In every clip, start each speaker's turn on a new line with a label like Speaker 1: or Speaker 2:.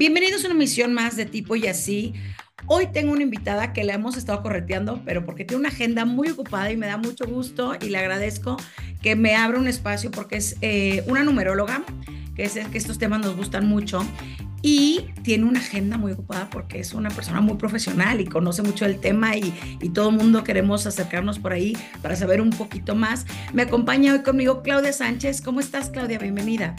Speaker 1: Bienvenidos a una misión más de tipo y así. Hoy tengo una invitada que la hemos estado correteando, pero porque tiene una agenda muy ocupada y me da mucho gusto y le agradezco que me abra un espacio porque es eh, una numeróloga, que es que estos temas nos gustan mucho y tiene una agenda muy ocupada porque es una persona muy profesional y conoce mucho el tema y, y todo el mundo queremos acercarnos por ahí para saber un poquito más. Me acompaña hoy conmigo Claudia Sánchez. ¿Cómo estás, Claudia? Bienvenida.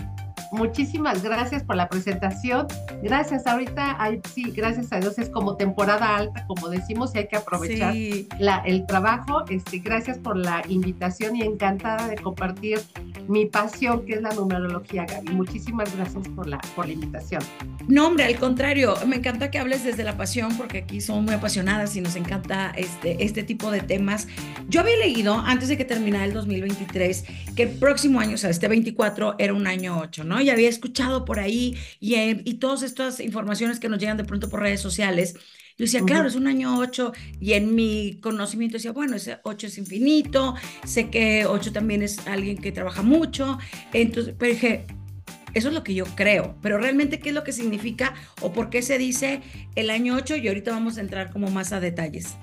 Speaker 2: Muchísimas gracias por la presentación. Gracias, ahorita, sí, gracias a Dios es como temporada alta, como decimos, y hay que aprovechar la, el trabajo. Este, gracias por la invitación y encantada de compartir mi pasión, que es la numerología, Gaby. Muchísimas gracias por la, por la invitación.
Speaker 1: No, hombre, al contrario, me encanta que hables desde la pasión, porque aquí somos muy apasionadas y nos encanta este, este tipo de temas. Yo había leído, antes de que terminara el 2023, que el próximo año, o sea, este 24, era un año 8, ¿no? Y había escuchado por ahí y, eh, y todas estas informaciones que nos llegan de pronto por redes sociales. Yo decía, claro, es un año 8 y en mi conocimiento decía, bueno, ese 8 es infinito, sé que 8 también es alguien que trabaja mucho, entonces, pero dije, eso es lo que yo creo, pero realmente qué es lo que significa o por qué se dice el año 8 y ahorita vamos a entrar como más a detalles.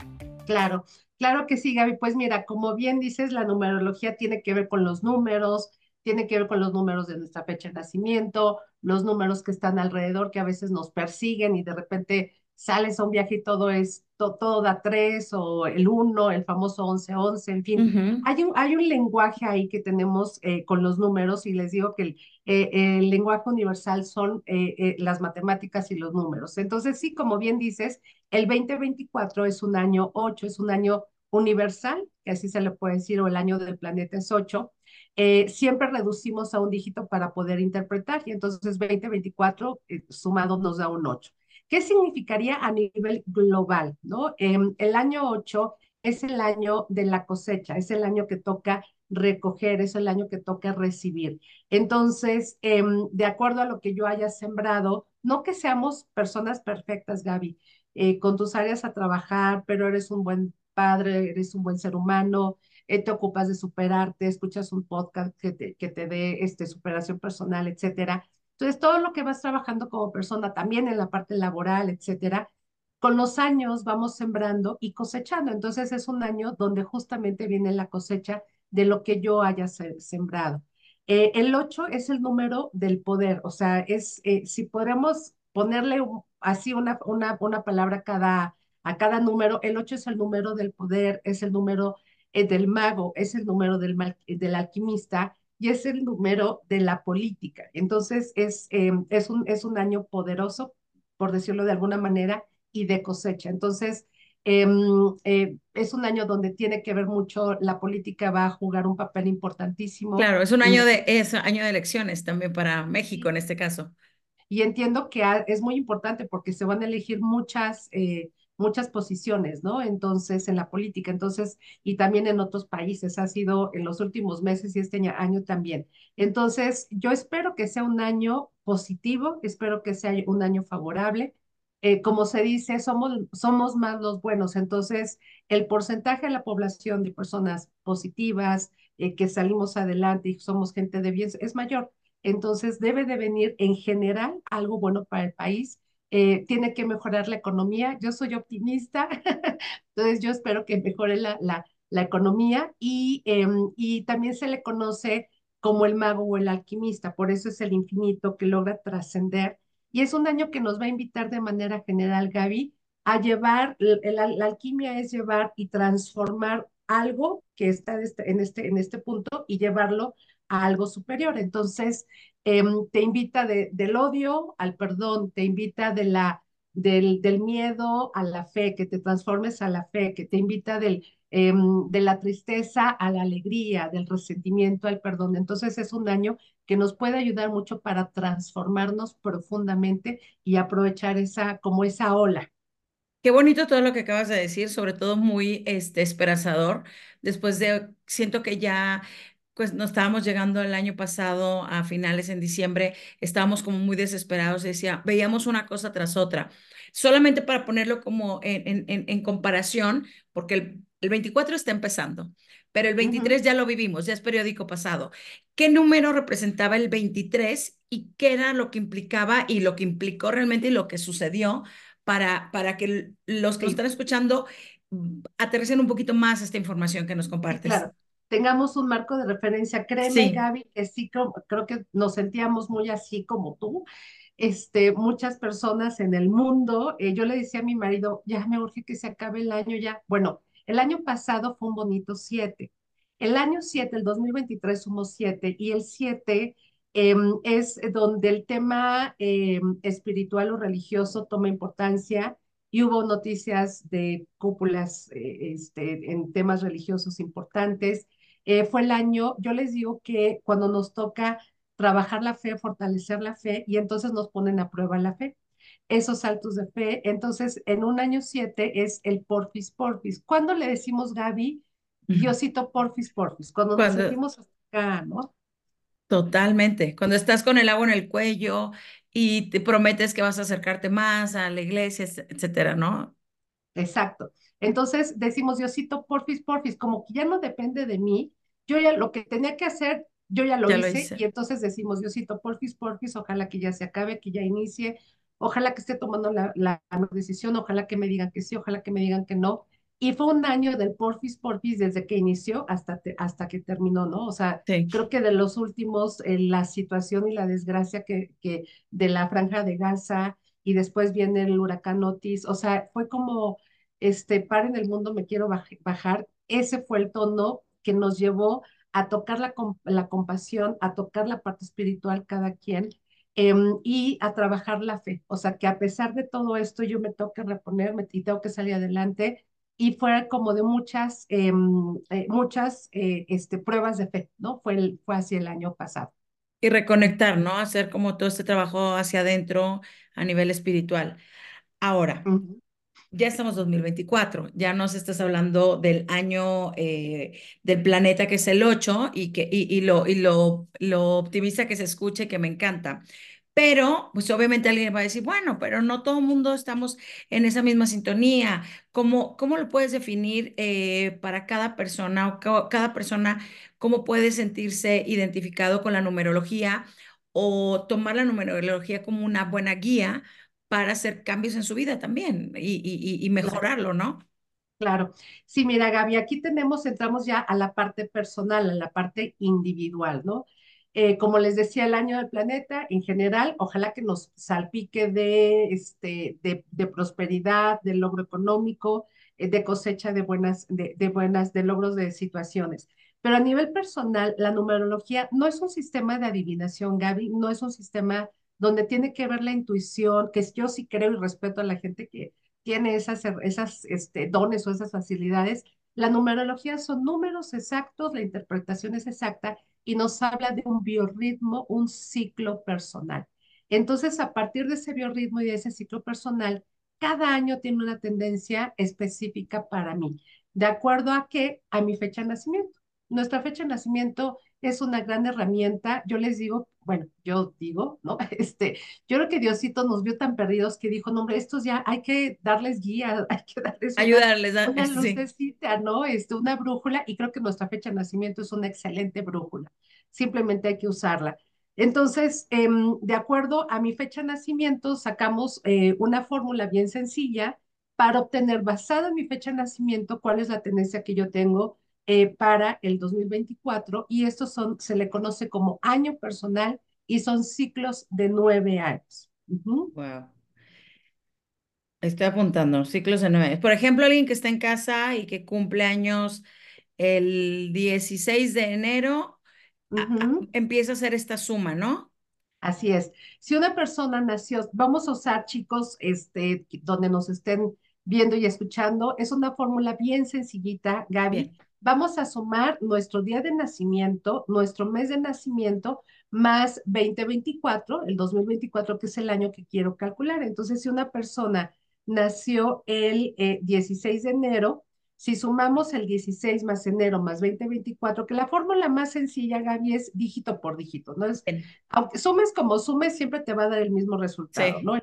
Speaker 2: Claro, claro que sí, Gaby. Pues mira, como bien dices, la numerología tiene que ver con los números, tiene que ver con los números de nuestra fecha de nacimiento, los números que están alrededor, que a veces nos persiguen y de repente sales a un viaje y todo es, todo, da tres o el uno, el famoso once, once, en fin. hay, un, hay un lenguaje ahí que tenemos eh, con los números y les digo que el, eh, el lenguaje universal son eh, las matemáticas y los números. Entonces, sí, como bien dices, el 2024 es un año 8, es un año universal, que así se le puede decir, o el año del planeta es 8, eh, siempre reducimos a un dígito para poder interpretar y entonces 2024 eh, sumado nos da un 8. ¿Qué significaría a nivel global? ¿no? Em, el año 8 es el año de la cosecha, es el año que toca recoger, es el año que toca recibir. Entonces, em, de acuerdo a lo que yo haya sembrado, no que seamos personas perfectas, Gaby, eh, con tus áreas a trabajar, pero eres un buen padre, eres un buen ser humano, eh, te ocupas de superarte, escuchas un podcast que te, que te dé este, superación personal, etcétera. Entonces, todo lo que vas trabajando como persona, también en la parte laboral, etcétera, con los años vamos sembrando y cosechando. Entonces, es un año donde justamente viene la cosecha de lo que yo haya sembrado. Eh, el 8 es el número del poder, o sea, es, eh, si podemos ponerle así una, una, una palabra cada, a cada número, el 8 es el número del poder, es el número el del mago es el número del, del alquimista y es el número de la política. Entonces es, em, es, un, es un año poderoso, por decirlo de alguna manera, y de cosecha. Entonces, em, eh, es un año donde tiene que ver mucho, la política va a jugar un papel importantísimo.
Speaker 1: Claro, es un año de, es año de elecciones también para México en este caso.
Speaker 2: Y entiendo que es muy importante porque se van a elegir muchas eh, muchas posiciones, ¿no? Entonces, en la política, entonces, y también en otros países, ha sido en los últimos meses y este año también. Entonces, yo espero que sea un año positivo, espero que sea un año favorable. Eh, como se dice, somos, somos más los buenos, entonces el porcentaje de la población de personas positivas, eh, que salimos adelante y somos gente de bien, es mayor. Entonces debe de venir en general algo bueno para el país eh, tiene que mejorar la economía. Yo soy optimista, entonces yo espero que mejore la, la, la economía y, em, y también se le conoce como el mago o el alquimista, por eso es el infinito que logra trascender. Y es un año que nos va a invitar de manera general, Gaby, a llevar, la, la alquimia es llevar y transformar algo que está este, en este, en este punto y llevarlo a algo superior. Entonces, em, te invita del odio al perdón, te invita de la, del, del, miedo a la fe, que te transformes a la fe, que te invita del, em, de la tristeza a la alegría, del resentimiento al perdón. Entonces, es un año que nos puede ayudar mucho para transformarnos profundamente y aprovechar esa, como esa ola.
Speaker 1: Qué bonito todo lo que acabas de decir, sobre todo muy este, esperanzador. Después de, siento que ya pues no estábamos llegando el año pasado a finales en diciembre, estábamos como muy desesperados, decía, veíamos una cosa tras otra. Solamente para ponerlo como en, en, en comparación, porque el el 24 está empezando, pero el 23 ya lo vivimos, ya es periódico pasado. ¿Qué número representaba el 23 y qué era lo que implicaba y lo que implicó realmente y lo que sucedió para, para que los que lo están escuchando mm, aterricen un poquito más esta información que nos compartes?
Speaker 2: Claro, tengamos un marco de referencia. Créeme, Gaby, que sí, creo que nos sentíamos muy así como tú. Este, muchas personas en el mundo, eh, yo le decía a mi marido, ya me urge que se acabe el año ya. Bueno, el año pasado fue un bonito 7. El año 7, el 2023, somos 7 y el 7 em, es donde el tema em, espiritual o religioso toma importancia y hubo noticias de cúpulas eh, este, en temas religiosos importantes. Eh, fue el año, yo les digo que cuando nos toca trabajar la fe, fortalecer la fe, y entonces nos ponen a prueba la fe esos saltos de fe. Entonces, en un año siete es el porfis porfis. ¿Cuándo le decimos, Gaby, Diosito porfis porfis? Cuando, nos sentimos acá, ¿no?
Speaker 1: Totalmente. Cuando estás con el agua en el cuello y te prometes que vas a acercarte más a la iglesia, etcétera, ¿no?
Speaker 2: Exacto. Entonces decimos, Diosito, porfis, porfis, como que ya no depende de mí, yo ya lo que tenía que hacer, yo ya lo, hice, y entonces decimos, Diosito, porfis, porfis, ojalá que ya se acabe, que ya inicie, ojalá que esté tomando la, la, decisión, ojalá que me digan que sí, ojalá que me digan que no. Y fue un año del porfis porfis desde que inició hasta, hasta que terminó, ¿no? O sea, creo que de los últimos, eh, la situación y la desgracia que, que de la franja de Gaza y después viene el huracán Otis, o sea, fue como, este, en el mundo, me quiero bajar. Ese fue el tono que nos llevó a tocar la, la compasión, a tocar la parte espiritual cada quien Em, y a trabajar la fe. O sea, que a pesar de todo esto, yo me tengo que reponerme y tengo que salir adelante. Y fue como de muchas, em, eh, muchas eh, este, pruebas de fe, ¿no? Fue, el, fue así el año pasado.
Speaker 1: Y reconectar, ¿no? Hacer como todo este trabajo hacia adentro a nivel espiritual. Ahora, ya estamos 2024, ya nos estás hablando del año eh, del planeta que es el 8 y, que, y, y, lo, y lo, lo optimista que se escuche, que me encanta. Pero, pues obviamente alguien va a decir, bueno, pero no todo el mundo estamos en esa misma sintonía. ¿Cómo, cómo lo puedes definir eh, para cada persona o cada persona, cómo puede sentirse identificado con la numerología o tomar la numerología como una buena guía para hacer cambios en su vida también y, mejorarlo, ¿no?
Speaker 2: Claro. Sí, mira, Gaby, aquí tenemos, entramos ya a la parte personal, a la parte individual, ¿no? Eh, como les decía, el año del planeta en general, ojalá que nos salpique de, este, de, prosperidad, de logro económico, eh, de cosecha de buenas, de, de buenas, de logros de situaciones. Pero a nivel personal, la numerología no es un sistema de adivinación, Gaby, no es un sistema donde tiene que ver la intuición, que yo sí creo y respeto a la gente que tiene esas, esas este, dones o esas facilidades. La numerología son números exactos, la interpretación es exacta y nos habla de un biorritmo, un ciclo personal. Entonces, a partir de ese biorritmo y de ese ciclo personal, cada año tiene una tendencia específica para mí, de acuerdo a qué, a mi fecha de nacimiento. Nuestra fecha de nacimiento es una gran herramienta. Yo les digo, bueno, yo digo, ¿no? Este, yo creo que Diosito nos vio tan perdidos que dijo, no, hombre, estos ya hay que darles guía, hay que darles
Speaker 1: ayudarles a
Speaker 2: una lucecita, ¿no? Este, una brújula, y creo que nuestra fecha de nacimiento es una excelente brújula. Simplemente hay que usarla. Entonces, em, de acuerdo a mi fecha de nacimiento, sacamos eh, una fórmula bien sencilla para obtener, basada en mi fecha de nacimiento, cuál es la tendencia que yo tengo eh, para el 2024 y esto son, se le conoce como año personal y son ciclos de nueve años.
Speaker 1: Wow. Estoy apuntando, ciclos de nueve. Por ejemplo, alguien que está en casa y que cumple años el 16 de enero, empieza a hacer esta suma, ¿no?
Speaker 2: Así es. Si una persona nació, vamos a usar chicos, este, donde nos estén viendo y escuchando, es una fórmula bien sencillita, Gaby vamos a sumar nuestro día de nacimiento, nuestro mes de nacimiento, más 2024, el 2024, que es el año que quiero calcular. Entonces, si una persona nació el 16 eh, de enero, si sumamos el 16 más enero más 2024, que la fórmula más sencilla, Gaby, es dígito por dígito, ¿no? Es, aunque sumes como sumes, siempre te va a dar el mismo resultado, ¿no?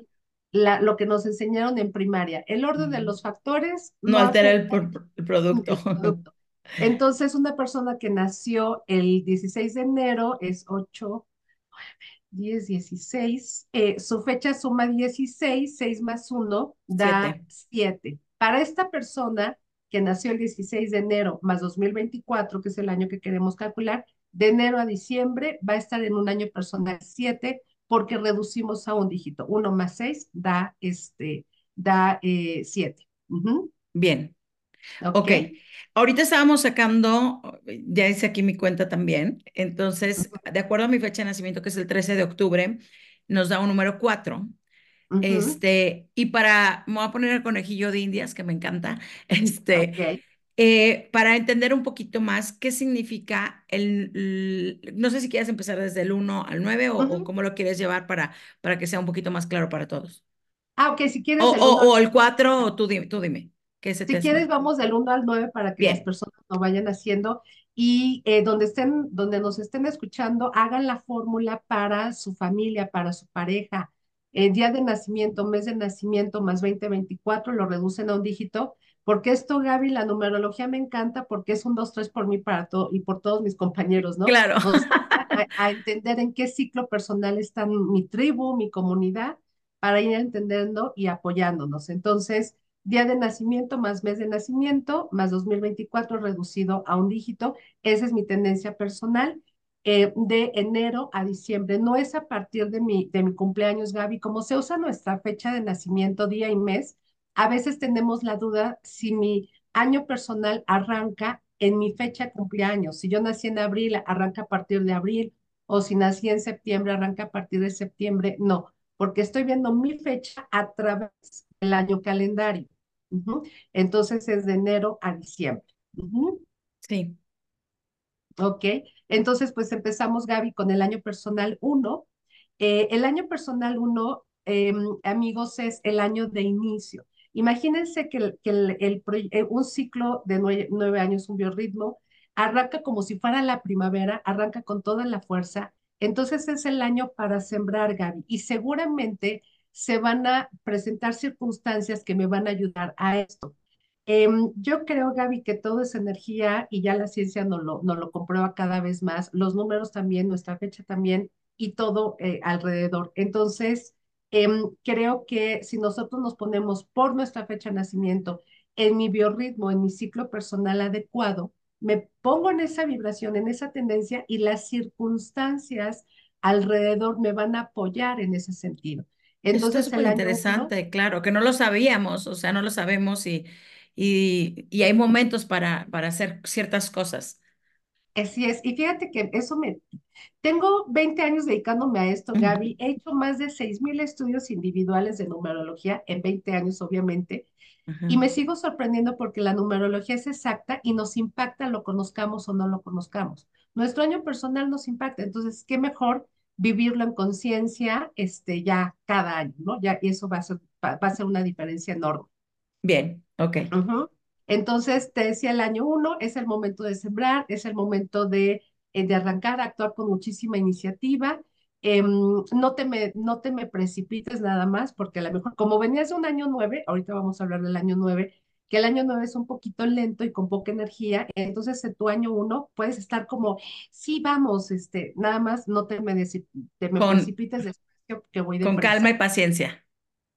Speaker 2: la, lo que nos enseñaron en primaria. El orden de los factores
Speaker 1: no, altera el, el, producto.
Speaker 2: el, producto. Entonces, una persona que nació el 16 de enero es 8, 9, 10, 16. Eh, su fecha suma 16, 6 más 1 da 7. Para esta persona que nació el 16 de enero más 2024, que es el año que queremos calcular, de enero a diciembre va a estar en un año personal 7 porque reducimos a un dígito. 1 más 6 da, este, da 7. Eh,
Speaker 1: Bien. Ok. Ahorita estábamos sacando, ya hice aquí mi cuenta también, entonces, de acuerdo a mi fecha de nacimiento, que es el 13 de octubre, nos da un número 4. Este, y para, me voy a poner el conejillo de indias, que me encanta, este, eh, para entender un poquito más qué significa el, no sé si quieres empezar desde el 1 al 9 o, cómo lo quieres llevar para, para que sea un poquito más claro para todos.
Speaker 2: Ah, ok, si quieres.
Speaker 1: O el, o, el 4, tú dime, tú dime
Speaker 2: si quieres, vamos del 1 al 9 para que las personas lo vayan haciendo y eh, donde, estén, donde nos estén escuchando, hagan la fórmula para su familia, para su pareja. El día de nacimiento, mes de nacimiento más 2024, lo reducen a un dígito. Porque esto, Gaby, la numerología me encanta porque es un 2, 3 por mí para todo y por todos mis compañeros, ¿no?
Speaker 1: Claro.
Speaker 2: a, a entender en qué ciclo personal está mi tribu, mi comunidad, para ir entendiendo y apoyándonos. Entonces, día de nacimiento más mes de nacimiento más 2024 reducido a un dígito. Esa es mi tendencia personal. Eh, de enero a diciembre, no es a partir de mi, de mi cumpleaños, Gaby, como se usa nuestra fecha de nacimiento, día y mes, a veces tenemos la duda si mi año personal arranca en mi fecha de cumpleaños. Si yo nací en abril, arranca a partir de abril, o si nací en septiembre, arranca a partir de septiembre. No, porque estoy viendo mi fecha a través del año calendario. Entonces es de enero a diciembre.
Speaker 1: Sí.
Speaker 2: Ok, entonces pues empezamos, Gaby, con el año personal 1. Eh, el año personal 1, em, amigos, es el año de inicio. Imagínense que, el, que el, eh, un ciclo de nueve, años, un biorritmo, arranca como si fuera la primavera, arranca con toda la fuerza. Entonces es el año para sembrar, Gaby. Y seguramente se van a presentar circunstancias que me van a ayudar a esto. Em, yo creo, Gaby, que todo es energía y ya la ciencia nos lo, no lo comprueba cada vez más, los números también, nuestra fecha también y todo eh, alrededor. Entonces, em, creo que si nosotros nos ponemos por nuestra fecha de nacimiento en mi biorritmo, en mi ciclo personal adecuado, me pongo en esa vibración, en esa tendencia y las circunstancias alrededor me van a apoyar en ese sentido.
Speaker 1: Entonces, Esto es interesante, claro, que no lo sabíamos, o sea, no lo sabemos y, y, y hay momentos para, para hacer ciertas cosas.
Speaker 2: Así es, y fíjate que eso me... Tengo 20 años dedicándome a esto, Gaby. He hecho más de 6.000 estudios individuales de numerología en 20 años, obviamente, y me sigo sorprendiendo porque la numerología es exacta y nos impacta, lo conozcamos o no lo conozcamos. Nuestro año personal nos impacta, entonces, ¿qué mejor vivirlo en conciencia este, ya cada año, ¿no? Ya, y eso va a ser, va, a ser una diferencia enorme.
Speaker 1: Bien, ok.
Speaker 2: Entonces, te decía, el año uno es el momento de sembrar, es el momento de, eh, de arrancar, actuar con muchísima iniciativa. Em, no, te me, no te me precipites nada más, porque a lo mejor, como venías de un año nueve, ahorita vamos a hablar del año nueve, que el año 9 es un poquito lento y con poca energía, entonces en tu año 1 puedes estar como, sí, vamos, este, nada más no te me, te me precipites despacio que voy de
Speaker 1: Con calma y paciencia.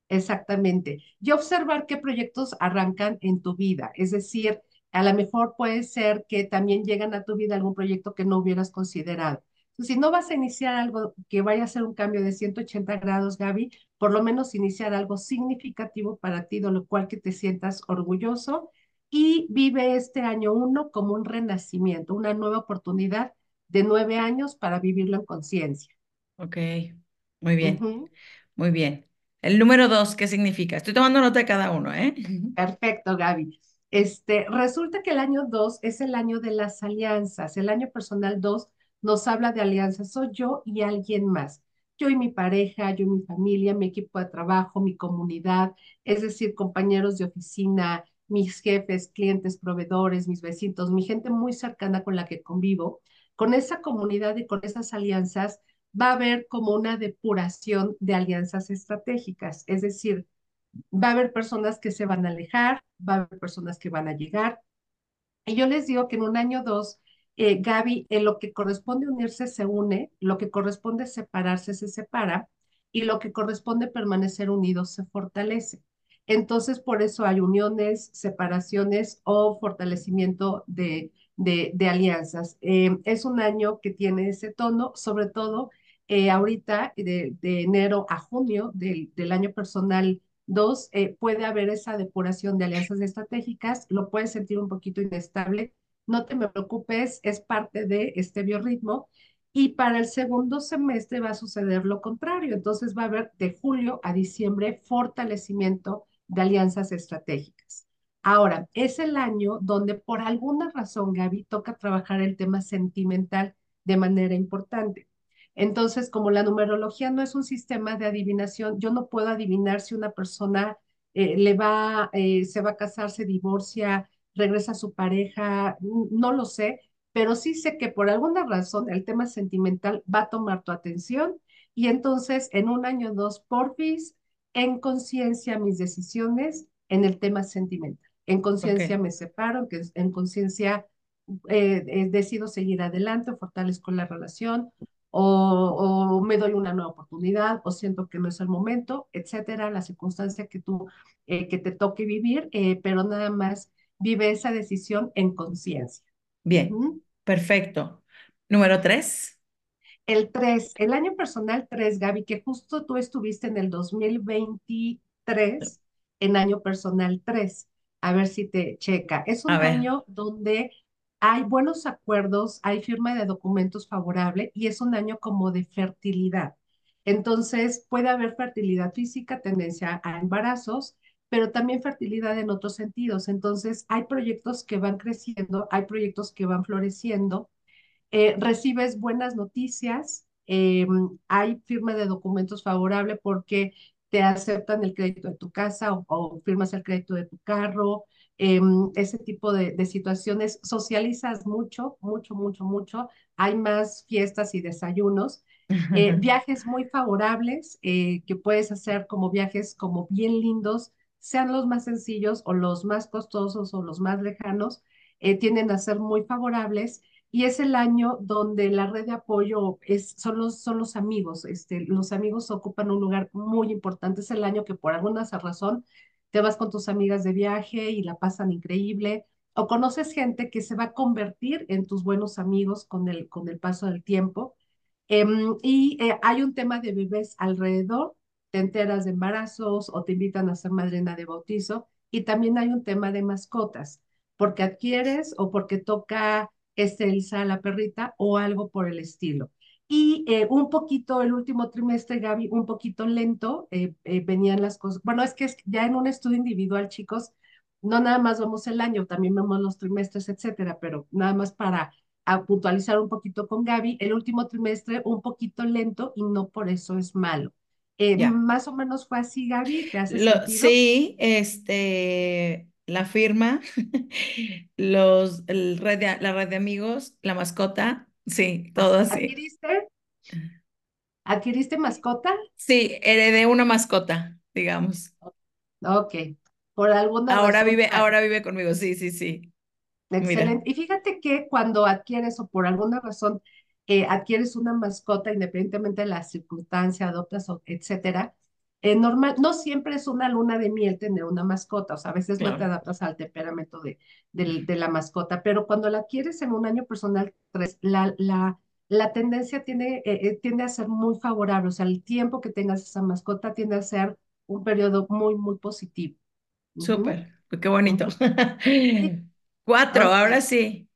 Speaker 2: Exactamente. Y observar qué proyectos arrancan en tu vida, es decir, a lo mejor puede ser que también llegan a tu vida algún proyecto que no hubieras considerado si no vas a iniciar algo que vaya a ser un cambio de 180 grados, Gaby, por lo menos iniciar algo significativo para ti, de lo cual que te sientas orgulloso y vive este año uno como un renacimiento, una nueva oportunidad de nueve años para vivirlo en conciencia.
Speaker 1: Ok, muy bien, muy bien. El número dos, ¿qué significa? Estoy tomando nota de cada uno, ¿eh?
Speaker 2: Perfecto, Gaby. Este, resulta que el año dos es el año de las alianzas, el año personal dos nos habla de alianza, soy yo y alguien más. Yo y mi pareja, yo y mi familia, mi equipo de trabajo, mi comunidad, es decir, compañeros de oficina, mis jefes, clientes, proveedores, mis vecinos, mi gente muy cercana con la que convivo. Con esa comunidad y con esas alianzas va a haber como una depuración de alianzas estratégicas, es decir, va a haber personas que se van a alejar, va a haber personas que van a llegar. Y yo les digo que en un año dos, eh, Gaby, en lo que corresponde unirse se une, lo que corresponde separarse se separa y lo que corresponde permanecer unidos se fortalece. Entonces, por eso hay uniones, separaciones o fortalecimiento de, de, alianzas. Eh, es un año que tiene ese tono, sobre todo eh, ahorita, de, de, enero a junio del, del año personal 2, eh, puede haber esa depuración de alianzas estratégicas, lo puedes sentir un poquito inestable, no te me preocupes, es parte de este biorritmo. Y para el segundo semestre va a suceder lo contrario, entonces va a haber de julio a diciembre fortalecimiento de alianzas estratégicas. Ahora, es el año donde por alguna razón, Gaby, toca trabajar el tema sentimental de manera importante. Entonces, como la numerología no es un sistema de adivinación, yo no puedo adivinar si una persona eh, le va, eh, se va a casar, se divorcia, regresa a su pareja, no lo sé, pero sí sé que por alguna razón el tema sentimental va a tomar tu atención y entonces en un año o dos, porfis, en conciencia mis decisiones en el tema sentimental. En conciencia me separo, en conciencia eh, decido seguir adelante, fortalezco la relación o, me doy una nueva oportunidad, o siento que no es el momento, etcétera, la circunstancia que tú, eh, que te toque vivir, eh, pero nada más vive esa decisión en conciencia.
Speaker 1: Bien, perfecto. Número tres.
Speaker 2: El tres, el año personal tres, Gaby, que justo tú estuviste en el 2023, en año personal tres. A ver si te checa. Es un año donde hay buenos acuerdos, hay firma de documentos favorable y es un año como de fertilidad. Entonces, puede haber fertilidad física, tendencia a embarazos, pero también fertilidad en otros sentidos. Entonces, hay proyectos que van creciendo, hay proyectos que van floreciendo, eh, recibes buenas noticias, eh, hay firma de documentos favorable porque te aceptan el crédito de tu casa o firmas el crédito de tu carro, Em, ese tipo de, situaciones. Socializas mucho, mucho, mucho, mucho. Hay más fiestas y desayunos. Eh, viajes muy favorables eh, que puedes hacer como viajes como bien lindos, sean los más sencillos o los más costosos o los más lejanos, eh, tienden a ser muy favorables. Y es el año donde la red de apoyo es, son, los, son los amigos. Este, los amigos ocupan un lugar muy importante. Es el año que por alguna razón te vas con tus amigas de viaje y la pasan increíble, o conoces gente que se va a convertir en tus buenos amigos con el, con el paso del tiempo. Em, y eh, hay un tema de bebés alrededor, te enteras de embarazos o te invitan a ser madrina de bautizo, y también hay un tema de mascotas, porque adquieres o porque toca esterilizar a la perrita o algo por el estilo. Y eh, un poquito, el último trimestre, Gaby, un poquito lento, eh, eh, venían las cosas. Bueno, es que ya en un estudio individual, chicos, no nada más vemos el año, también vemos los trimestres, etcétera, pero nada más para puntualizar un poquito con Gaby, el último trimestre un poquito lento y no por eso es malo. Más o menos fue así, Gaby, ¿te hace sentido?
Speaker 1: Sí, este, la firma, los, el red la red de amigos, la mascota, Sí, todo así.
Speaker 2: ¿Adquiriste? ¿Adquiriste mascota?
Speaker 1: Sí, heredé una mascota, digamos.
Speaker 2: Ok. Por alguna
Speaker 1: ahora vive, ahora vive conmigo, sí, sí, sí.
Speaker 2: Excelente. Y fíjate que cuando adquieres o por alguna razón eh, adquieres una mascota, independientemente de la circunstancia, adoptas, etcétera, eh, normal, no siempre es una luna de miel tener una mascota, o sea, a veces no te adaptas al temperamento de, de, la mascota, pero cuando la quieres en un año personal la, la, la tendencia tiene, eh, eh, tiende a ser muy favorable, o sea, el tiempo que tengas esa mascota tiende a ser un periodo muy, muy positivo.
Speaker 1: Súper, qué bonito. Cuatro, ahora sí.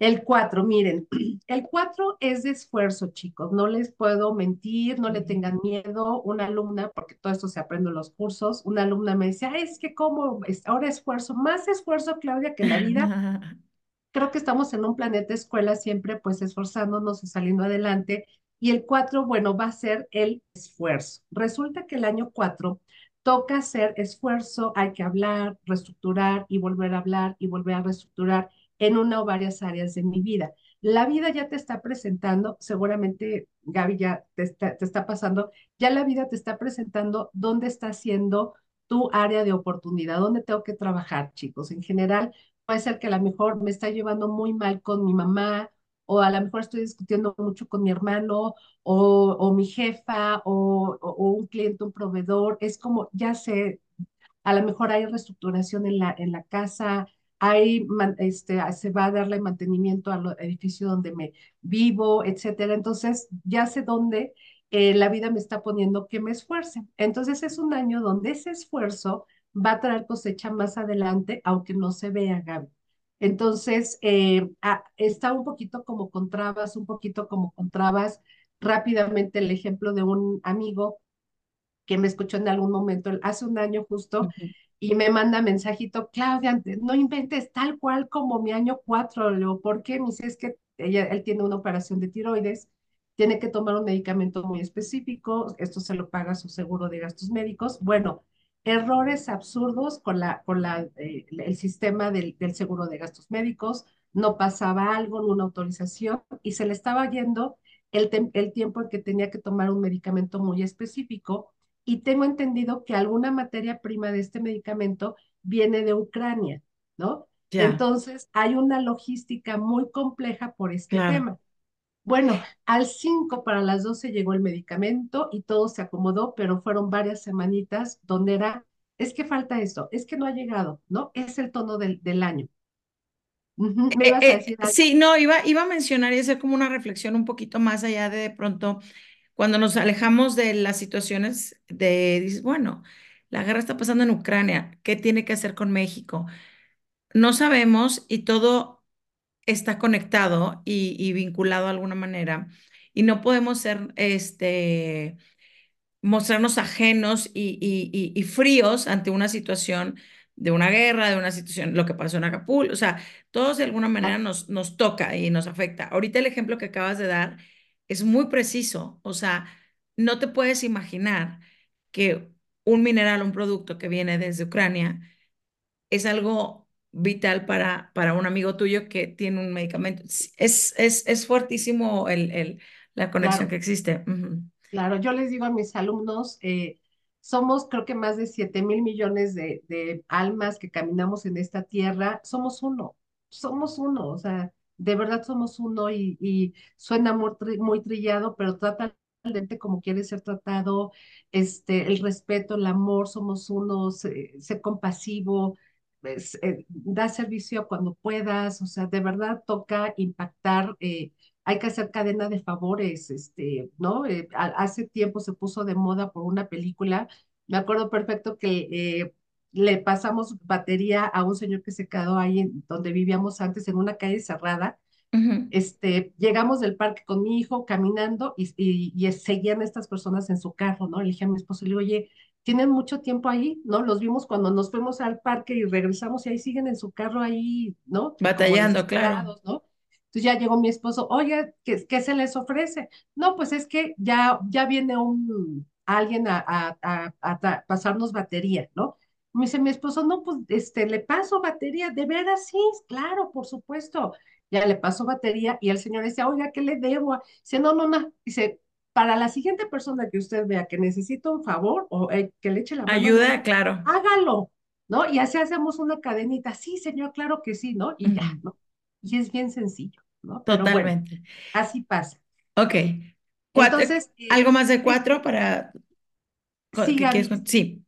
Speaker 2: El cuatro, miren, el cuatro es de esfuerzo, chicos. No les puedo mentir, no le tengan miedo. Una alumna, porque todo esto se aprende en los cursos, una alumna me decía, es que como ahora esfuerzo, más esfuerzo, Claudia, que la vida. Creo que estamos en un planeta escuela siempre, pues esforzándonos y saliendo adelante. Y el cuatro, bueno, va a ser el esfuerzo. Resulta que el año cuatro toca hacer esfuerzo, hay que hablar, reestructurar y volver a hablar y volver a reestructurar en una o varias áreas de mi vida. la vida ya te está presentando, seguramente Gaby ya te está, te está pasando, ya la vida te está presentando dónde está siendo tu área de oportunidad, dónde tengo que trabajar, chicos. En general, puede ser que a lo mejor me está llevando muy mal con mi mamá, o a lo mejor estoy discutiendo mucho con mi hermano, o, o mi jefa, o, o, un cliente, un proveedor. Es como, ya sé, a lo mejor hay reestructuración en la, en la casa, hay, este, se va a darle mantenimiento al edificio donde me vivo, etcétera. Entonces, ya sé dónde eh, la vida me está poniendo que me esfuerce. Entonces, es un año donde ese esfuerzo va a traer cosecha más adelante, aunque no se vea, Gaby. Entonces, eh, está un poquito como con trabas, un poquito como con trabas. Rápidamente el ejemplo de un amigo que me escuchó en algún momento, hace un año justo, y me manda mensajito, Claudia, no inventes tal cual como mi año cuatro, Leo, ¿por qué? Me dice, es que ella, él tiene una operación de tiroides, tiene que tomar un medicamento muy específico, esto se lo paga su seguro de gastos médicos. Bueno, errores absurdos con, la, con la, eh, el sistema del, del seguro de gastos médicos, no pasaba algo, una autorización, y se le estaba yendo el, el tiempo en que tenía que tomar un medicamento muy específico y tengo entendido que alguna materia prima de este medicamento viene de Ucrania, ¿no? Entonces, hay una logística muy compleja por este tema. Bueno, al 5 para las 12 llegó el medicamento y todo se acomodó, pero fueron varias semanitas donde era, es que falta esto, es que no ha llegado, ¿no? Es el tono del, del año.
Speaker 1: ¿Me ibas a eh, decir sí, no, iba, iba a mencionar y hacer como una reflexión un poquito más allá de de pronto cuando nos alejamos de las situaciones de, dices, bueno, la guerra está pasando en Ucrania, ¿qué tiene que hacer con México? No sabemos y todo está conectado y, vinculado de alguna manera y no podemos ser, este, mostrarnos ajenos y, y fríos ante una situación de una guerra, de una situación, lo que pasó en Acapulco, o sea, todos de alguna manera nos, nos toca y nos afecta. Ahorita el ejemplo que acabas de dar es muy preciso. O sea, no te puedes imaginar que un mineral, un producto que viene desde Ucrania, es algo vital para, para un amigo tuyo que tiene un medicamento. Es, es, es fuertísimo el, el, la conexión que existe.
Speaker 2: Claro, yo les digo a mis alumnos, eh, somos creo que más de 7 mil millones de, de almas que caminamos en esta tierra, somos uno, somos uno, o sea, de verdad somos uno y, suena muy, muy, trillado, pero trata al gente como quiere ser tratado, este, el respeto, el amor, somos uno, ser, compasivo, eh, da servicio cuando puedas, o sea, de verdad toca impactar, eh, hay que hacer cadena de favores, este, ¿no? Eh, hace tiempo se puso de moda por una película, me acuerdo perfecto que le pasamos batería a un señor que se quedó ahí donde vivíamos antes, en una calle cerrada. este, llegamos del parque con mi hijo caminando y, y, seguían estas personas en su carro, ¿no? Le dije a mi esposo, le digo, oye, tienen mucho tiempo ahí, ¿no? Los vimos cuando nos fuimos al parque y regresamos y ahí siguen en su carro ahí, ¿no?
Speaker 1: Batallando, claro.
Speaker 2: ¿no? Entonces ya llegó mi esposo, oye, ¿qué, ¿qué, se les ofrece? No, pues es que ya, ya viene un, alguien a, a, a, a pasarnos batería, ¿no? Me dice mi esposo, no, pues este, le paso batería, de veras, sí, claro, por supuesto. Ya le paso batería y el señor dice, oiga, ¿qué le debo? Dice, no, no, no. Dice, para la siguiente persona que usted vea que necesita un favor o eh, que le eche la mano.
Speaker 1: Ayuda, claro.
Speaker 2: Hágalo, ¿no? Y así hacemos una cadenita. Sí, señor, claro que sí, ¿no? Y ya, ¿no? Y es bien sencillo, ¿no?
Speaker 1: Totalmente.
Speaker 2: así pasa.
Speaker 1: Ok. Entonces, ¿Algo más de cuatro para...
Speaker 2: Sí,
Speaker 1: sí.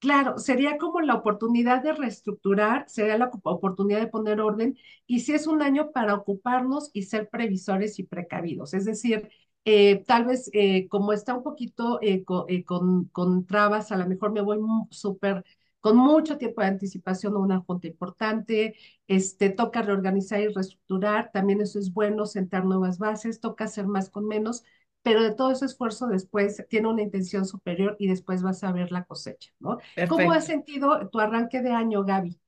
Speaker 2: Claro, sería como la oportunidad de reestructurar, sería la oportunidad de poner orden y si es un año para ocuparnos y ser previsores y precavidos. Es decir, eh, tal vez eh, como está un poquito eh, con, trabas, a lo mejor me voy súper con mucho tiempo de anticipación a una junta importante, este, toca reorganizar y reestructurar, también eso es bueno, sentar nuevas bases, toca hacer más con menos, pero de todo ese esfuerzo después tiene una intención superior y después vas a ver la cosecha, ¿no? ¿Cómo has sentido tu arranque de año, Gaby?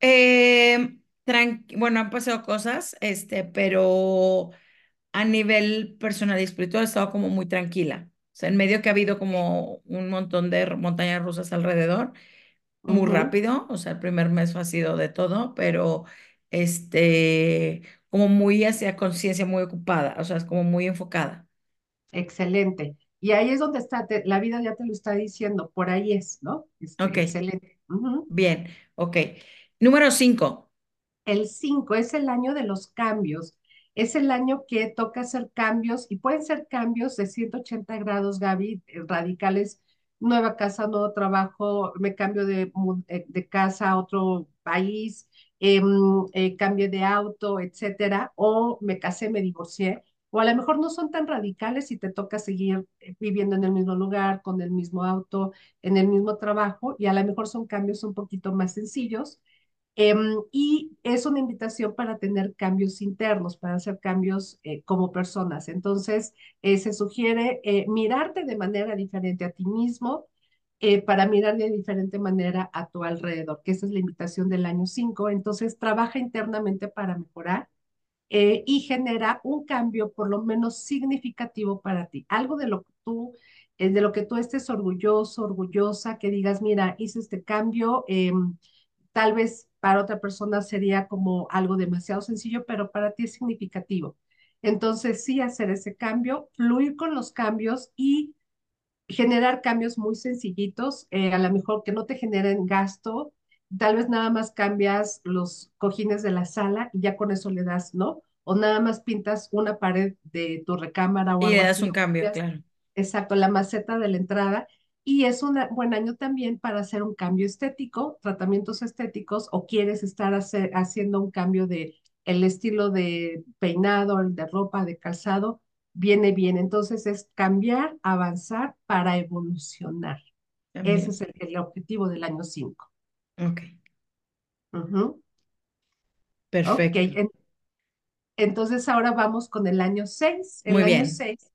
Speaker 1: Eh, bueno, han pasado cosas, este, pero a nivel personal y espiritual he estado como muy tranquila. O sea, en medio que ha habido como un montón de montañas rusas alrededor, muy rápido. O sea, el primer mes ha sido de todo, pero este, como muy hacia conciencia, muy ocupada, o sea, es como muy enfocada.
Speaker 2: Excelente. Y ahí es donde está, te- la vida ya te lo está diciendo, por ahí es, ¿no? Este,
Speaker 1: Ok,
Speaker 2: excelente.
Speaker 1: Bien, ok. Número cinco.
Speaker 2: El 5 es el año de los cambios. Es el año que toca hacer cambios y pueden ser cambios de 180 grados, Gaby, eh, radicales. Nueva casa, nuevo trabajo, me cambio de, eh, de casa a otro país, em, eh, cambio de auto, etcétera. O me casé, me divorcié. O a lo mejor no son tan radicales y te toca seguir eh, viviendo en el mismo lugar, con el mismo auto, en el mismo trabajo. Y a lo mejor son cambios un poquito más sencillos Em, y es una invitación para tener cambios internos, para hacer cambios eh, como personas. Entonces, eh, se sugiere mirarte de manera diferente a ti mismo, para mirar de diferente manera a tu alrededor, que esa es la invitación del año 5. Entonces, trabaja internamente para mejorar eh, y genera un cambio por lo menos significativo para ti, algo de lo que tú, eh, de lo que tú estés orgulloso, orgullosa, que digas, mira, hice este cambio. em, Tal vez para otra persona sería como algo demasiado sencillo, pero para ti es significativo. Entonces, sí hacer ese cambio, fluir con los cambios y generar cambios muy sencillitos, eh, a lo mejor que no te generen gasto, tal vez nada más cambias los cojines de la sala y ya con eso le das, ¿no? O nada más pintas una pared de tu recámara o
Speaker 1: Y le
Speaker 2: algo
Speaker 1: das
Speaker 2: así,
Speaker 1: un cambio,
Speaker 2: cambias
Speaker 1: claro.
Speaker 2: Exacto, la maceta de la entrada. Y es un buen año también para hacer un cambio estético, tratamientos estéticos, o quieres estar haciendo un cambio de el estilo de peinado, el de ropa, de calzado, viene bien. Entonces es cambiar, avanzar para evolucionar. Ese es el, el objetivo del año 5.
Speaker 1: Ok,
Speaker 2: Ok,
Speaker 1: perfecto.
Speaker 2: en- entonces ahora vamos con el año 6. El
Speaker 1: Muy
Speaker 2: año
Speaker 1: bien,
Speaker 2: 6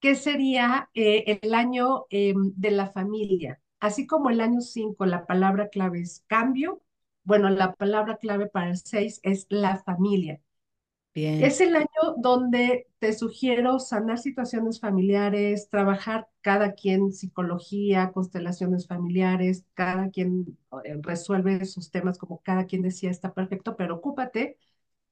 Speaker 2: que sería eh, el año eh, de la familia. Así como el año 5, la palabra clave es cambio, bueno, la palabra clave para el 6 es la familia. Es el año donde te sugiero sanar situaciones familiares, trabajar cada quien psicología, constelaciones familiares, cada quien eh, resuelve sus temas como cada quien decía está perfecto, pero ocúpate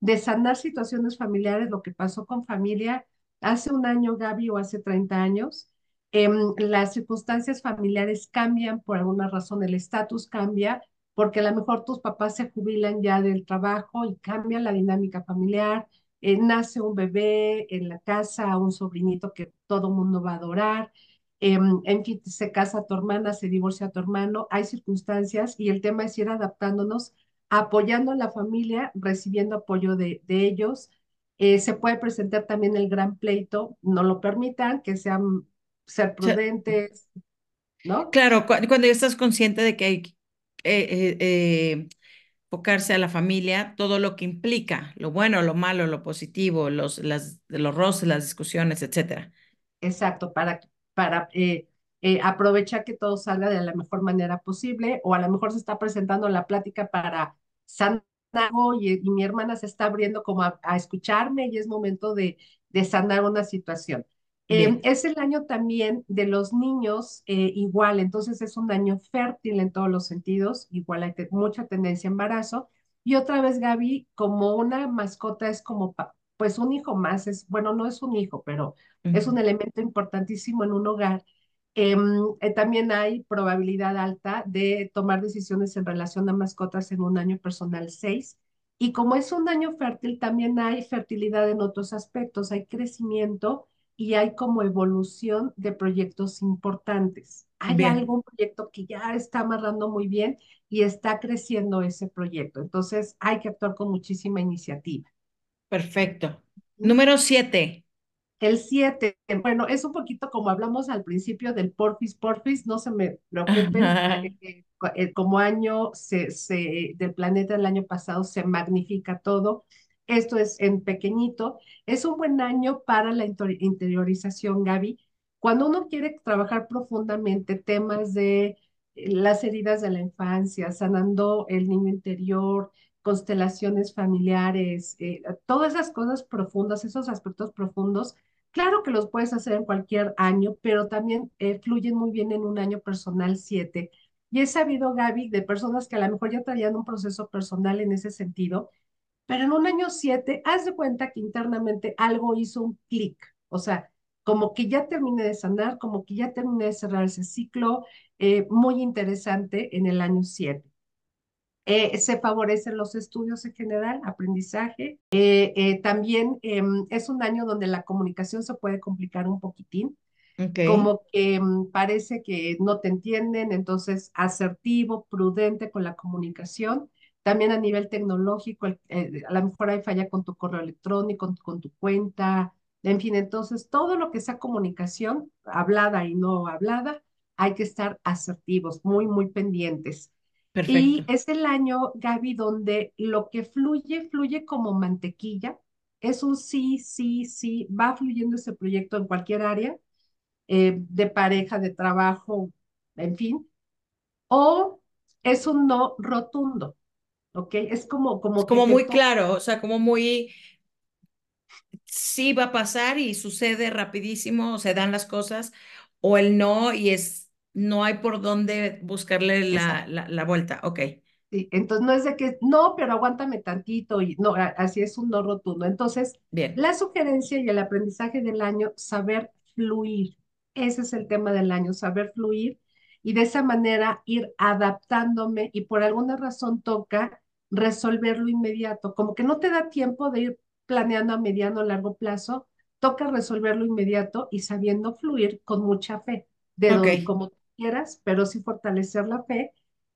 Speaker 2: de sanar situaciones familiares, lo que pasó con familia hace un año, Gaby, o hace 30 años. em, las circunstancias familiares cambian por alguna razón, el estatus cambia, porque a lo mejor tus papás se jubilan ya del trabajo y cambia la dinámica familiar, eh, nace un bebé en la casa, un sobrinito que todo mundo va a adorar, em, en fin, se casa tu hermana, se divorcia tu hermano, hay circunstancias y el tema es ir adaptándonos apoyando a la familia, recibiendo apoyo de, de ellos. Eh, se puede presentar también el gran pleito, no lo permitan, que sean ser prudentes, ¿no?
Speaker 1: claro, cu- cuando ya estás consciente de que hay eh, eh, eh, enfocarse a la familia, todo lo que implica, lo bueno, lo malo, lo positivo, los, las, los roces, las discusiones, etcétera.
Speaker 2: Exacto, para, para eh, eh, aprovechar que todo salga de la mejor manera posible, o a lo mejor se está presentando la plática para sanar y, y mi hermana se está abriendo como a, a escucharme y es momento de, de sanar una situación. Eh,
Speaker 1: Bien,
Speaker 2: es el año también de los niños, eh, igual, entonces es un año fértil en todos los sentidos, igual hay te- mucha tendencia a embarazo. Y otra vez, Gaby, como una mascota es como, pues un hijo más, es, bueno, no es un hijo, pero es un elemento importantísimo en un hogar. Em, eh, también hay probabilidad alta de tomar decisiones en relación a mascotas en un año personal 6. Y como es un año fértil, también hay fertilidad en otros aspectos, hay crecimiento y hay como evolución de proyectos importantes. Hay
Speaker 1: bien,
Speaker 2: algún proyecto que ya está amarrando muy bien y está creciendo ese proyecto. Entonces hay que actuar con muchísima iniciativa.
Speaker 1: perfecto. Número siete.
Speaker 2: El 7, bueno, es un poquito como hablamos al principio del Porfis, Porfis, no se me preocupen, eh, como año se, se, del planeta el año pasado se magnifica todo. Esto es en pequeñito. Es un buen año para la inter- interiorización, Gaby. Cuando uno quiere trabajar profundamente temas de eh, las heridas de la infancia, sanando el niño interior, constelaciones familiares, eh, todas esas cosas profundas, esos aspectos profundos Claro que los puedes hacer en cualquier año, pero también eh, fluyen muy bien en un año personal 7. Y he sabido, Gaby, de personas que a lo mejor ya traían un proceso personal en ese sentido Pero en un año 7, haz de cuenta que internamente algo hizo un clic, o sea, como que ya terminé de sanar, como que ya terminé de cerrar ese ciclo, eh, muy interesante en el año 7. Eh, se favorecen los estudios en general, aprendizaje. Eh, eh, también em, es un año donde la comunicación se puede complicar un poquitín.
Speaker 1: Okay.
Speaker 2: Como que em, parece que no te entienden, entonces asertivo, prudente con la comunicación. También a nivel tecnológico, a lo mejor hay falla con tu correo electrónico, con, con tu cuenta, en fin, entonces todo lo que sea comunicación, hablada y no hablada, hay que estar asertivos, muy, muy pendientes.
Speaker 1: Perfecto.
Speaker 2: Y es el año, Gaby, donde lo que fluye, fluye como mantequilla. Es un sí, sí, sí, va fluyendo ese proyecto en cualquier área, eh, de pareja, de trabajo, en fin. O es un no rotundo, ¿ok? Es como... Como,
Speaker 1: como muy claro, o sea, como muy... Sí va a pasar y sucede rapidísimo, se dan las cosas, o el no y es no hay por dónde buscarle la, la, la, vuelta, ok.
Speaker 2: Sí, entonces no es de que, no, pero aguántame tantito y no, así es un no rotundo. Entonces,
Speaker 1: Bien.
Speaker 2: la sugerencia y el aprendizaje del año, saber fluir. Ese es el tema del año, saber fluir y de esa manera ir adaptándome y por alguna razón toca resolverlo inmediato, como que no te da tiempo de ir planeando a mediano o largo plazo, toca resolverlo inmediato y sabiendo fluir con mucha fe, de
Speaker 1: Ok.
Speaker 2: donde, como quieras, pero sí fortalecer la fe.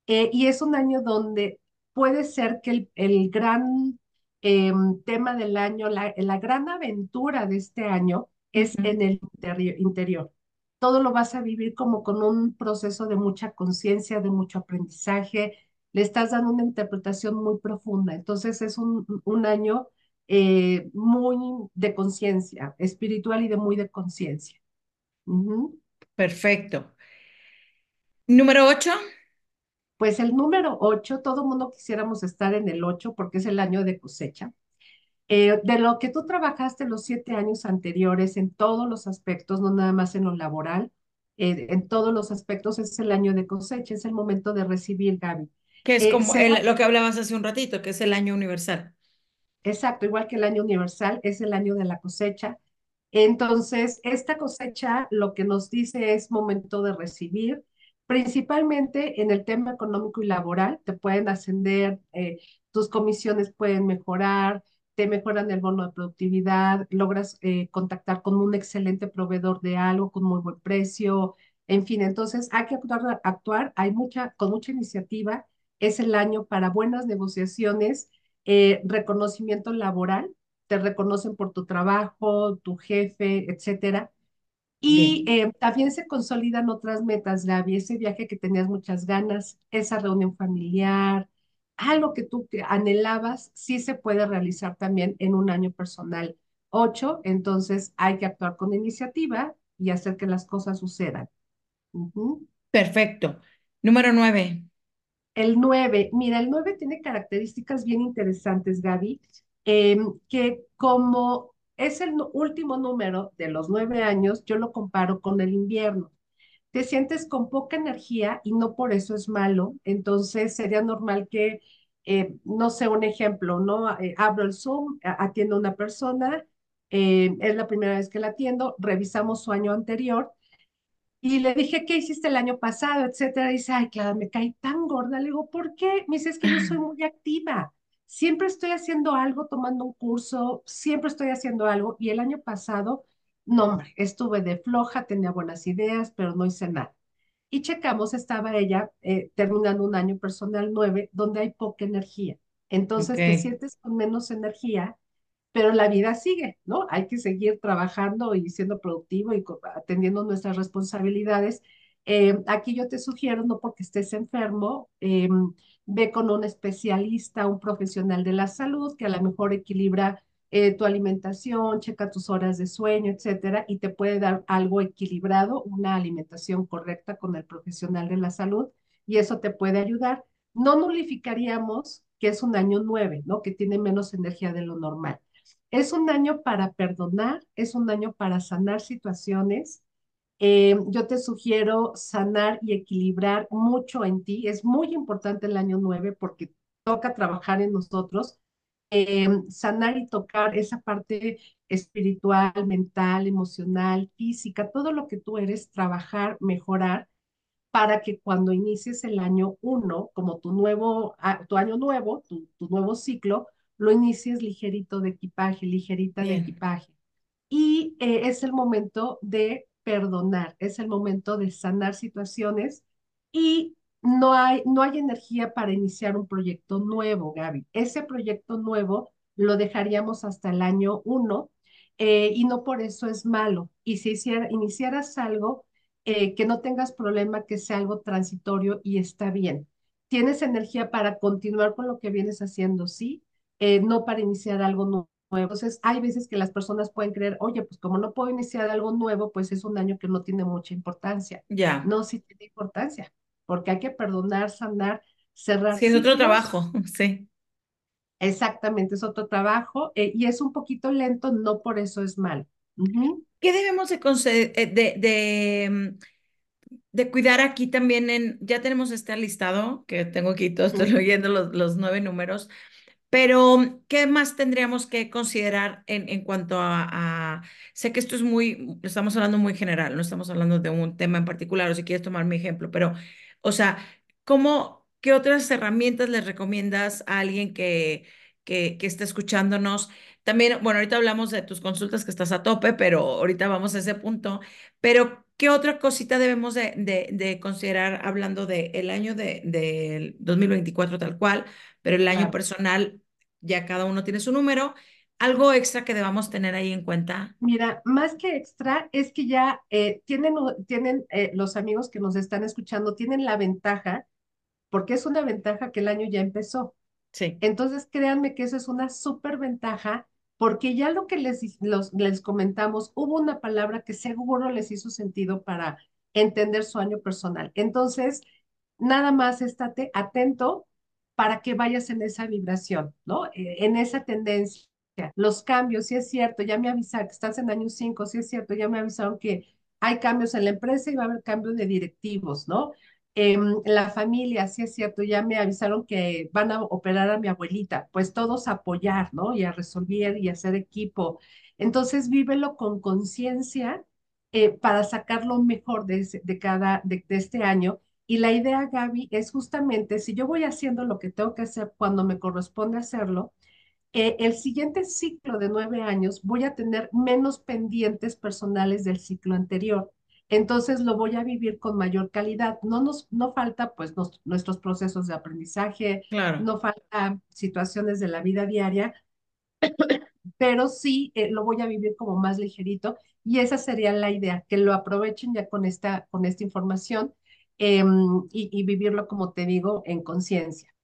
Speaker 2: Eh, y es un año donde puede ser que el, el gran eh, tema del año, la, la, gran aventura de este año es en el interior, interior. Todo lo vas a vivir como con un proceso de mucha conciencia, de mucho aprendizaje. Le estás dando una interpretación muy profunda. Entonces es un, un año eh, muy de conciencia, espiritual y de muy de conciencia.
Speaker 1: Perfecto. Número 8.
Speaker 2: Pues el número 8, todo mundo quisiéramos estar en el 8 porque es el año de cosecha. Eh, de lo que tú trabajaste los siete años anteriores en todos los aspectos, no nada más en lo laboral, eh, en todos los aspectos es el año de cosecha, es el momento de recibir, Gaby.
Speaker 1: Que es
Speaker 2: Eh,
Speaker 1: como el- lo que hablabas hace un ratito, que es el año universal.
Speaker 2: Exacto, igual que el año universal, es el año de la cosecha. Entonces, esta cosecha lo que nos dice es momento de recibir, principalmente en el tema económico y laboral, te pueden ascender, eh, tus comisiones pueden mejorar, te mejoran el bono de productividad, logras eh, contactar con un excelente proveedor de algo con muy buen precio, en fin, entonces hay que actuar, actuar hay mucha, con mucha iniciativa, es el año para buenas negociaciones eh, reconocimiento laboral, te reconocen por tu trabajo, tu jefe, etcétera. Y eh, también se consolidan otras metas, Gaby, ese viaje que tenías muchas ganas, esa reunión familiar, algo que tú anhelabas, sí se puede realizar también en un año personal. Ocho, entonces hay que actuar con iniciativa y hacer que las cosas sucedan.
Speaker 1: Perfecto. Número 9.
Speaker 2: El 9, mira, el 9 tiene características bien interesantes, Gaby, eh, que como es el último número de los nueve años, yo lo comparo con el invierno. Te sientes con poca energía y no por eso es malo, entonces sería normal que, eh, no sé, un ejemplo, ¿no? Eh, abro el Zoom, atiendo a una persona, eh, es la primera vez que la atiendo, revisamos su año anterior y le dije, ¿qué hiciste el año pasado? Etcétera. Y dice, ay, claro, me caí tan gorda. Le digo, ¿por qué? Me dice, es que yo soy muy activa. Siempre estoy haciendo algo, tomando un curso, siempre estoy haciendo algo. Y el año pasado, no, hombre, estuve de floja, tenía buenas ideas, pero no hice nada. Y checamos, estaba ella eh, terminando un año personal nueve, donde hay poca energía. Entonces te
Speaker 1: Ok.
Speaker 2: sientes con menos energía pero la vida sigue, ¿no? Hay que seguir trabajando y siendo productivo y atendiendo nuestras responsabilidades. Eh, aquí yo te sugiero, no porque estés enfermo, eh, ve con un especialista, un profesional de la salud que a lo mejor equilibra eh, tu alimentación, checa tus horas de sueño, etcétera, y te puede dar algo equilibrado, una alimentación correcta con el profesional de la salud, y eso te puede ayudar. No nulificaríamos que es un año nueve, ¿no? Que tiene menos energía de lo normal es un año para perdonar, es un año para sanar situaciones. Eh, yo te sugiero sanar y equilibrar mucho en ti. Es muy importante el año 9 porque toca trabajar en nosotros, eh, sanar y tocar esa parte espiritual, mental, emocional, física, todo lo que tú eres, trabajar, mejorar para que cuando inicies el año uno, como tu nuevo, tu año nuevo, tu nuevo ciclo, lo inicies ligerito de equipaje, ligerita de equipaje. Y eh, es el momento de perdonar, es el momento de sanar situaciones y no hay, no hay energía para iniciar un proyecto nuevo, Gaby. Ese proyecto nuevo lo dejaríamos hasta el año uno eh, y no por eso es malo. Y si hiciera, iniciaras algo, eh, que no tengas problema, que sea algo transitorio y está bien. Tienes energía para continuar con lo que vienes haciendo, sí, eh, no para iniciar algo nuevo. Entonces, hay veces que las personas pueden creer, oye, pues como no puedo iniciar algo nuevo, pues es un año que no tiene mucha importancia.
Speaker 1: Ya.
Speaker 2: No, sí tiene importancia, porque hay que perdonar, sanar, cerrar.
Speaker 1: Sí, es otro trabajo, sí.
Speaker 2: Exactamente, es otro trabajo eh, y es un poquito lento, no por eso es mal.
Speaker 1: ¿Qué debemos de, eh, de, de, mm, de, cuidar aquí también en, ya tenemos este listado, que tengo aquí todo, estoy leyendo los, los nueve números, pero, ¿qué más tendríamos que considerar en, en cuanto a, sé que esto es muy, estamos hablando muy general, no estamos hablando de un tema en particular, o si quieres tomar mi ejemplo, pero, o sea, ¿cómo, qué otras herramientas les recomiendas a alguien que, que, que esté escuchándonos? También, bueno, ahorita hablamos de tus consultas que estás a tope, pero ahorita vamos a ese punto, pero ¿qué otra cosita debemos de, de, de considerar hablando del año de, del 2024 tal cual, pero el año personal ya cada uno tiene su número. ¿Algo extra que debamos tener ahí en cuenta?
Speaker 2: Mira, más que extra es que ya eh, tienen, tienen eh, los amigos que nos están escuchando, tienen la ventaja, porque es una ventaja que el año ya empezó.
Speaker 1: Sí.
Speaker 2: Entonces, créanme que eso es una súper ventaja, porque ya lo que les, los, les comentamos, hubo una palabra que seguro les hizo sentido para entender su año personal. Entonces, nada más estate atento para que vayas en esa vibración, ¿no? Eh, en esa tendencia. Los cambios, si es cierto, ya me avisaron que estás en año 5, si es cierto, ya me avisaron que hay cambios en la empresa y va a haber cambios de directivos, ¿no? Eh, la familia, si es cierto, ya me avisaron que van a operar a mi abuelita, pues todos apoyar, ¿no? Y a resolver y hacer equipo. Entonces, vívelo con conciencia eh, para sacar lo mejor de, cada, de este año y la idea, Gaby, es justamente, si yo voy haciendo lo que tengo que hacer cuando me corresponde hacerlo, eh, el siguiente ciclo de nueve años voy a tener menos pendientes personales del ciclo anterior. Entonces lo voy a vivir con mayor calidad. No nos no falta pues nuestros procesos de aprendizaje, no falta situaciones de la vida diaria, pero sí eh, lo voy a vivir como más ligerito y esa sería la idea, que lo aprovechen ya con esta, con esta información Em, y, vivirlo, como te digo, en conciencia.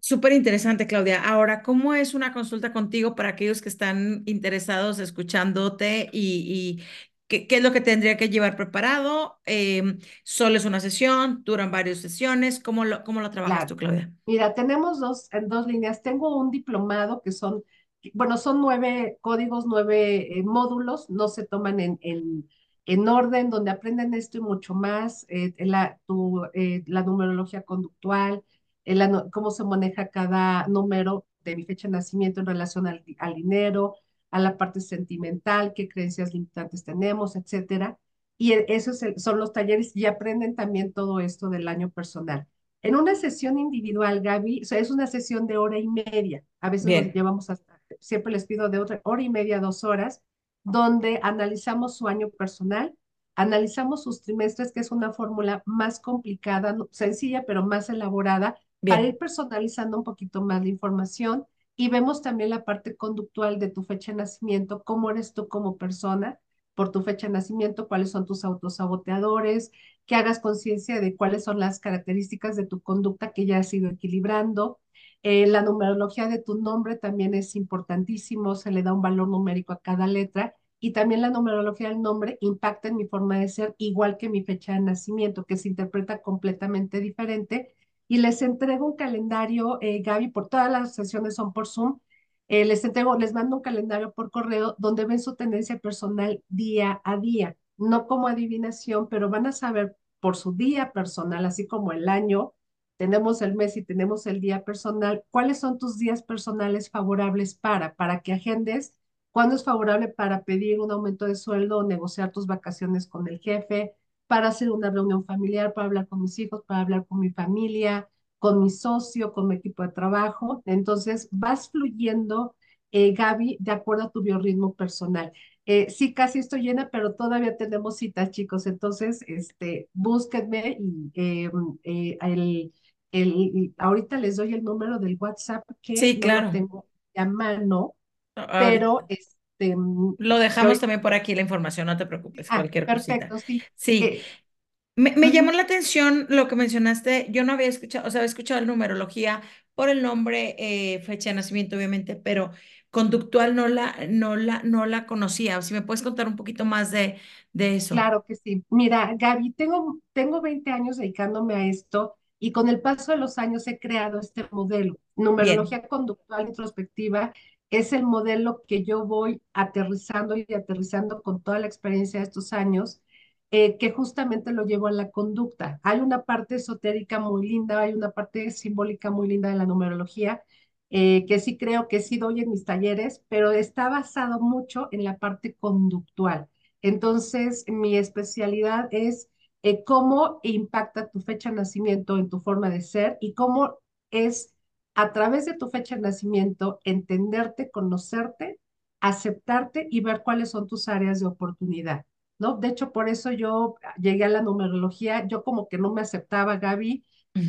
Speaker 1: Súper interesante, Claudia. Ahora, ¿cómo es una consulta contigo para aquellos que están interesados escuchándote y, ¿Qué, es lo que tendría que llevar preparado? Eh, ¿Solo es una sesión? ¿Duran varias sesiones? ¿Cómo lo, cómo lo trabajas tú, Claudia?
Speaker 2: Mira, tenemos dos, en dos líneas. Tengo un diplomado que son, bueno, son nueve códigos, nueve eh, módulos, no se toman en, en en orden, donde aprenden esto y mucho más, eh, la, tu, eh, la numerología conductual, eh, cómo se maneja cada número de mi fecha de nacimiento en relación al, al, dinero, a la parte sentimental, qué creencias limitantes tenemos, etcétera. Y e, esos son los talleres y aprenden también todo esto del año personal. En una sesión individual, Gaby, o sea, es una sesión de hora y media. A veces nos llevamos hasta, siempre les pido de otra hora y media, dos horas, donde analizamos su año personal, analizamos sus trimestres, que es una fórmula más complicada, sencilla, pero más elaborada, para ir personalizando un poquito más la información. Y vemos también la parte conductual de tu fecha de nacimiento, cómo eres tú como persona por tu fecha de nacimiento, cuáles son tus autosaboteadores, que hagas conciencia de cuáles son las características de tu conducta que ya has ido equilibrando, eh, la numerología de tu nombre también es importantísimo, se le da un valor numérico a cada letra y también la numerología del nombre impacta en mi forma de ser, igual que mi fecha de nacimiento, que se interpreta completamente diferente. Y les entrego un calendario, eh, Gaby, por todas las sesiones son por Zoom. Eh, les entrego, les mando un calendario por correo donde ven su tendencia personal día a día, no como adivinación, pero van a saber por su día personal, así como el año, tenemos el mes y tenemos el día personal, ¿cuáles son tus días personales favorables para, para que agendes? ¿Cuándo es favorable para pedir un aumento de sueldo negociar tus vacaciones con el jefe? Para hacer una reunión familiar, para hablar con mis hijos, para hablar con mi familia, con mi socio, con mi equipo de trabajo. Entonces, vas fluyendo, eh, Gaby, de acuerdo a tu biorritmo personal. Eh, sí, casi estoy llena, pero todavía tenemos citas, chicos. Entonces, este, búsquenme y eh, eh, el, el, ahorita les doy el número del WhatsApp que
Speaker 1: sí, claro.
Speaker 2: no tengo a mano, pero este,
Speaker 1: lo dejamos también por aquí la información, no te preocupes, ah, cualquier
Speaker 2: perfecto,
Speaker 1: Sí. sí. Me, llamó la atención lo que mencionaste. Yo no había escuchado, o sea, había escuchado la numerología por el nombre, eh, fecha de nacimiento, obviamente, pero conductual no la, no la, no la conocía. Si me puedes contar un poquito más de, de eso.
Speaker 2: Claro que sí. Mira, Gaby, tengo, tengo 20 años dedicándome a esto y con el paso de los años he creado este modelo. Numerología conductual introspectiva es el modelo que yo voy aterrizando y aterrizando con toda la experiencia de estos años eh, que justamente lo llevo a la conducta. Hay una parte esotérica muy linda, hay una parte simbólica muy linda de la numerología, eh, que sí creo que sí doy en mis talleres, pero está basado mucho en la parte conductual. Entonces, mi especialidad es eh, cómo impacta tu fecha de nacimiento en tu forma de ser y cómo es a través de tu fecha de nacimiento entenderte, conocerte, aceptarte y ver cuáles son tus áreas de oportunidad. ¿no? De hecho, por eso yo llegué a la numerología, yo como que no me aceptaba, Gaby,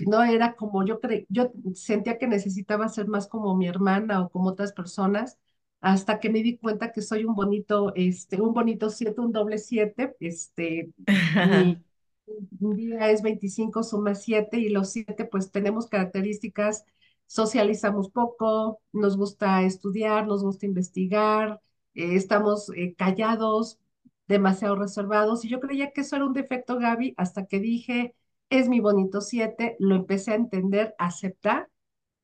Speaker 2: no era como yo creí, yo sentía que necesitaba ser más como mi hermana o como otras personas, hasta que me di cuenta que soy un bonito, este, un bonito siete, un doble siete, este, mi, día es 25, suma siete, y los siete pues tenemos características, socializamos poco, nos gusta estudiar, nos gusta investigar, eh, estamos eh, callados, demasiado reservados. Y yo creía que eso era un defecto, Gaby, hasta que dije, es mi bonito 7, lo empecé a entender, a aceptar.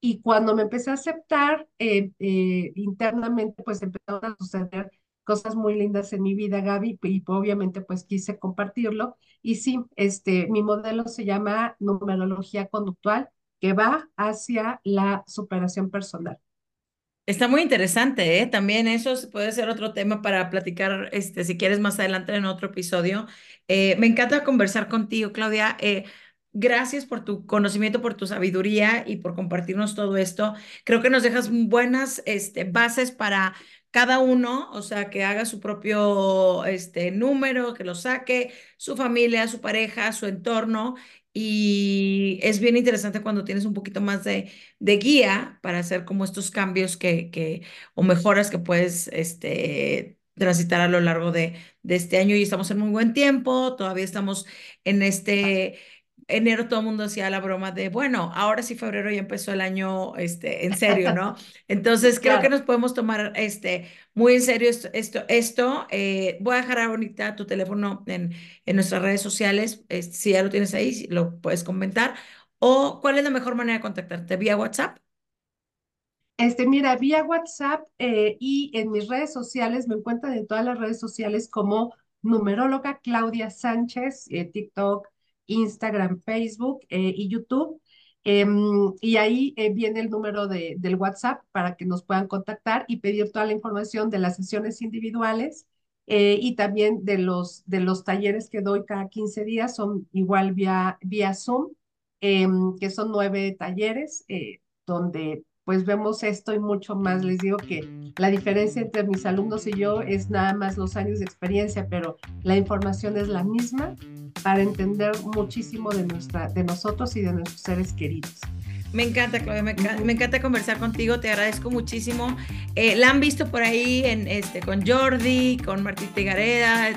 Speaker 2: Y cuando me empecé a aceptar eh, internamente, pues empezaron a suceder cosas muy lindas en mi vida, Gaby, y obviamente pues quise compartirlo. Y sí, este, mi modelo se llama numerología conductual, que va hacia la superación personal.
Speaker 1: Está muy interesante, ¿eh? También eso puede ser otro tema para platicar, este, si quieres más adelante en otro episodio. Eh, me encanta conversar contigo, Claudia. Eh, gracias por tu conocimiento, por tu sabiduría y por compartirnos todo esto. Creo que nos dejas buenas este, bases para cada uno, o sea, que haga su propio este, número, que lo saque, su familia, su pareja, su entorno, y es bien interesante cuando tienes un poquito más de, de guía para hacer como estos cambios que, que, o mejoras que puedes este, transitar a lo largo de, de este año y estamos en muy buen tiempo, todavía estamos en este enero todo el mundo hacía la broma de, bueno, ahora sí febrero ya empezó el año este, en serio, ¿no? Entonces creo que nos podemos tomar este, muy en serio esto. esto, esto. Eh, voy a dejar ahorita tu teléfono en, en nuestras redes sociales, si ya lo tienes ahí, lo puedes comentar. ¿O cuál es la mejor manera de contactarte? ¿Vía WhatsApp?
Speaker 2: Este, mira, vía WhatsApp eh, y en mis redes sociales, me encuentran en todas las redes sociales como numeróloga Claudia Sánchez, eh, TikTok, Instagram, Facebook eh, y YouTube. Em, y ahí eh, viene el número de, del WhatsApp para que nos puedan contactar y pedir toda la información de las sesiones individuales eh, y también de los, de los talleres que doy cada 15 días, son igual vía, vía Zoom, em, que son nueve talleres donde pues vemos esto y mucho más. Les digo que la diferencia entre mis alumnos y yo es nada más los años de experiencia, pero la información es la misma para entender muchísimo de, nuestra, de nosotros y de nuestros seres queridos.
Speaker 1: Me encanta, Claudia, me, encanta, conversar contigo, te agradezco muchísimo. Eh, la han visto por ahí en, este, con Jordi, con Martín Tigareda,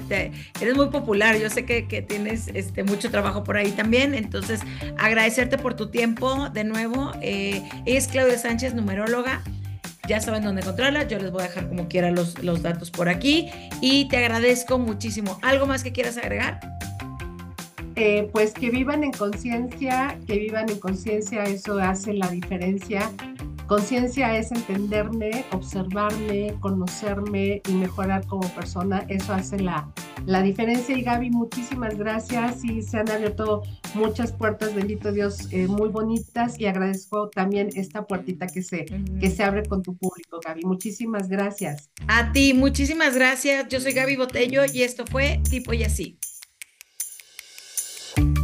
Speaker 1: eres muy popular, yo sé que, que, tienes este, mucho trabajo por ahí también, entonces agradecerte por tu tiempo de nuevo. Eh, es Claudia Sánchez, numeróloga. Ya saben dónde encontrarla, yo les voy a dejar como quiera los, los datos por aquí y te agradezco muchísimo. ¿Algo más que quieras agregar?
Speaker 2: Eh, pues que vivan en conciencia, que vivan en conciencia, eso hace la diferencia. Conciencia es entenderme, observarme, conocerme y mejorar como persona. Eso hace la, la diferencia. Y Gaby, muchísimas gracias. Y se han abierto muchas puertas, bendito Dios, eh, muy bonitas. Y agradezco también esta puertita que se, que se abre con tu público, Gaby. Muchísimas gracias.
Speaker 1: A ti, muchísimas gracias. Yo soy Gaby Botello y esto fue Tipo y Así. you